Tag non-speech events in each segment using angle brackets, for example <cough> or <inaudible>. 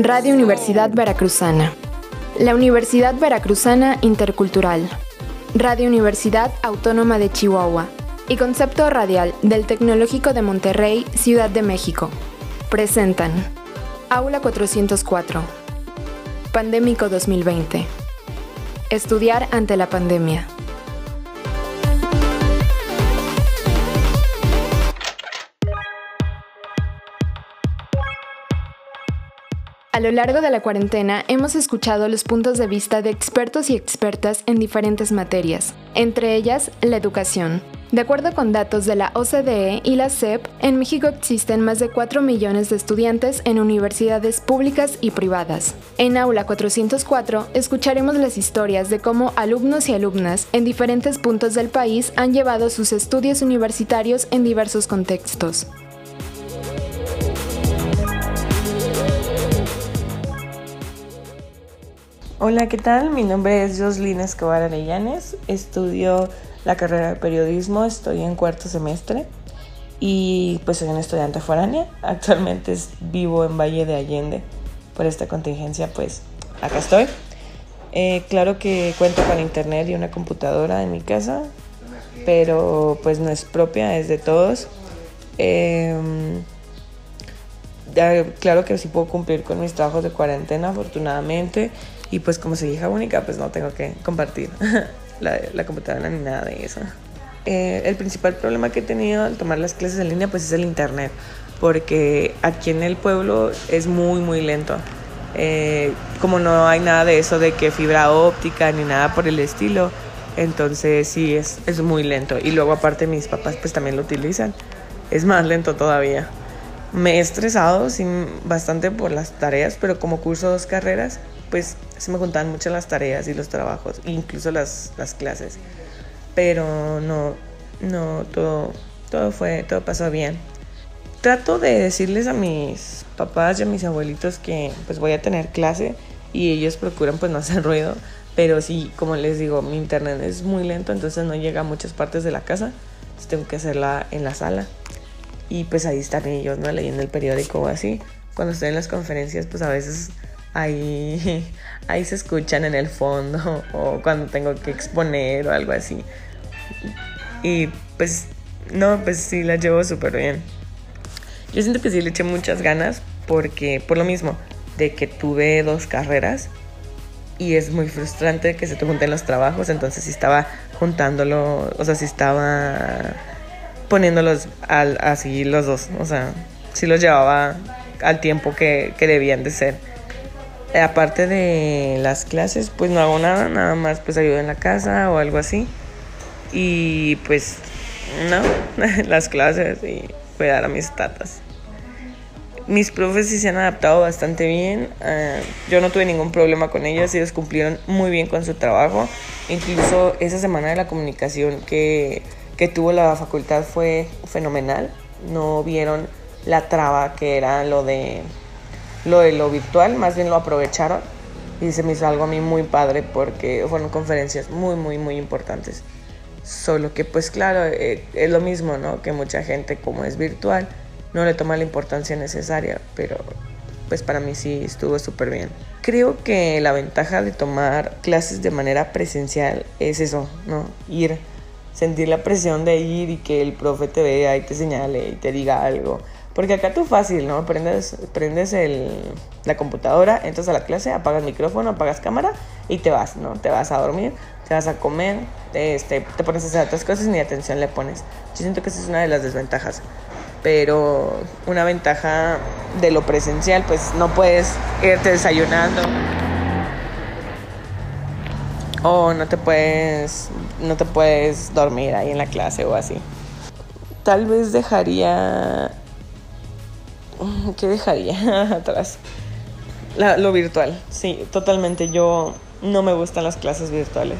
Radio Universidad Veracruzana. La Universidad Veracruzana Intercultural. Radio Universidad Autónoma de Chihuahua. Y Concepto Radial del Tecnológico de Monterrey, Ciudad de México. Presentan. Aula 404. Pandémico 2020. Estudiar ante la pandemia. A lo largo de la cuarentena hemos escuchado los puntos de vista de expertos y expertas en diferentes materias, entre ellas la educación. De acuerdo con datos de la OCDE y la SEP, en México existen más de 4 millones de estudiantes en universidades públicas y privadas. En Aula 404 escucharemos las historias de cómo alumnos y alumnas en diferentes puntos del país han llevado sus estudios universitarios en diversos contextos. Hola, ¿qué tal? Mi nombre es Joslina Escobar Arellanes. Estudio la carrera de periodismo, estoy en cuarto semestre y pues soy una estudiante foránea. Actualmente vivo en Valle de Allende. Por esta contingencia, pues acá estoy. Eh, claro que cuento con internet y una computadora en mi casa, pero pues no es propia, es de todos. Em, claro que sí puedo cumplir con mis trabajos de cuarentena, afortunadamente. Y pues como soy hija única, pues no tengo que compartir <laughs> la, computadora ni nada de eso. Eh, el principal problema que he tenido al tomar las clases en línea pues es el internet, porque aquí en el pueblo es muy muy lento. Eh, como no hay nada de eso de que fibra óptica ni nada por el estilo, entonces sí es, es muy lento. Y luego aparte mis papás pues también lo utilizan, es más lento todavía. Me he estresado bastante por las tareas, pero como curso dos carreras, pues se me juntaban mucho las tareas y los trabajos, incluso las, las clases. Pero no, no, todo, todo fue, todo pasó bien. Trato de decirles a mis papás y a mis abuelitos que pues voy a tener clase y ellos procuran pues no <laughs> hacer ruido, pero sí, como les digo, mi internet es muy lento, entonces no llega a muchas partes de la casa, entonces tengo que hacerla en la sala. Y pues ahí están ellos, ¿no? Leyendo el periódico o así. Cuando estoy en las conferencias, pues a veces ahí, <laughs> ahí se escuchan en el fondo <laughs> o cuando tengo que exponer o algo así. Y pues no, pues sí la llevo súper bien. Yo siento que sí le eché muchas ganas porque por lo mismo de que tuve dos carreras y es muy frustrante que se te junten los trabajos, entonces sí estaba juntándolo, o sea, sí estaba poniéndolos al, así los dos, o sea, sí los llevaba al tiempo que, que debían de ser. Eh, aparte de las clases, pues no hago nada, nada más pues ayudo en la casa o algo así. Y pues no, <laughs> las clases y cuidar a mis tatas. Mis profes sí se han adaptado bastante bien. Eh, yo no tuve ningún problema con ellos. Ellos cumplieron muy bien con su trabajo. Incluso esa semana de la comunicación que, que tuvo la facultad fue fenomenal. No vieron la traba que era lo de lo de lo virtual, más bien lo aprovecharon y se me hizo algo a mí muy padre porque fueron conferencias muy, muy, muy importantes. Solo que pues claro, eh, es lo mismo, ¿no? Que mucha gente como es virtual no le toma la importancia necesaria, pero pues para mí sí estuvo súper bien. Creo que la ventaja de tomar clases de manera presencial es eso, ¿no? Ir, sentir la presión de ir y que el profe te vea y te señale y te diga algo porque acá tú fácil, ¿no? Prendes, prendes el, la computadora, entras a la clase, apagas micrófono, apagas cámara y te vas, ¿no? Te vas a dormir, te vas a comer, este, te pones a hacer otras cosas y ni atención le pones. Yo siento que esa es una de las desventajas. Pero una ventaja de lo presencial, pues no puedes irte desayunando. O no te puedes, no te puedes dormir ahí en la clase o así. Tal vez dejaría <laughs> ¿Qué dejaría <laughs> atrás? lo virtual, sí, totalmente. Yo no me gustan las clases virtuales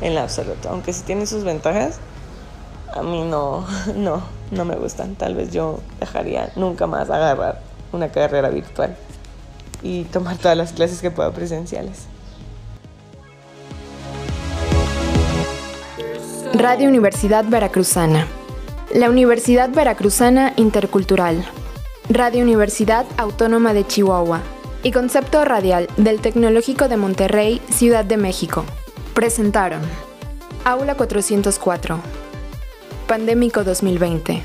en la absoluto. Aunque sí tienen sus ventajas, a mí no, <laughs> no, no me gustan. Tal vez yo dejaría nunca más agarrar una carrera virtual y tomar todas las clases que pueda presenciales. Radio Universidad Veracruzana. La Universidad Veracruzana Intercultural. Radio Universidad Autónoma de Chihuahua. Y Concepto Radial del Tecnológico de Monterrey, Ciudad de México. Presentaron. Aula 404. Pandémico 2020.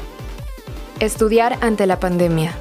Estudiar ante la pandemia.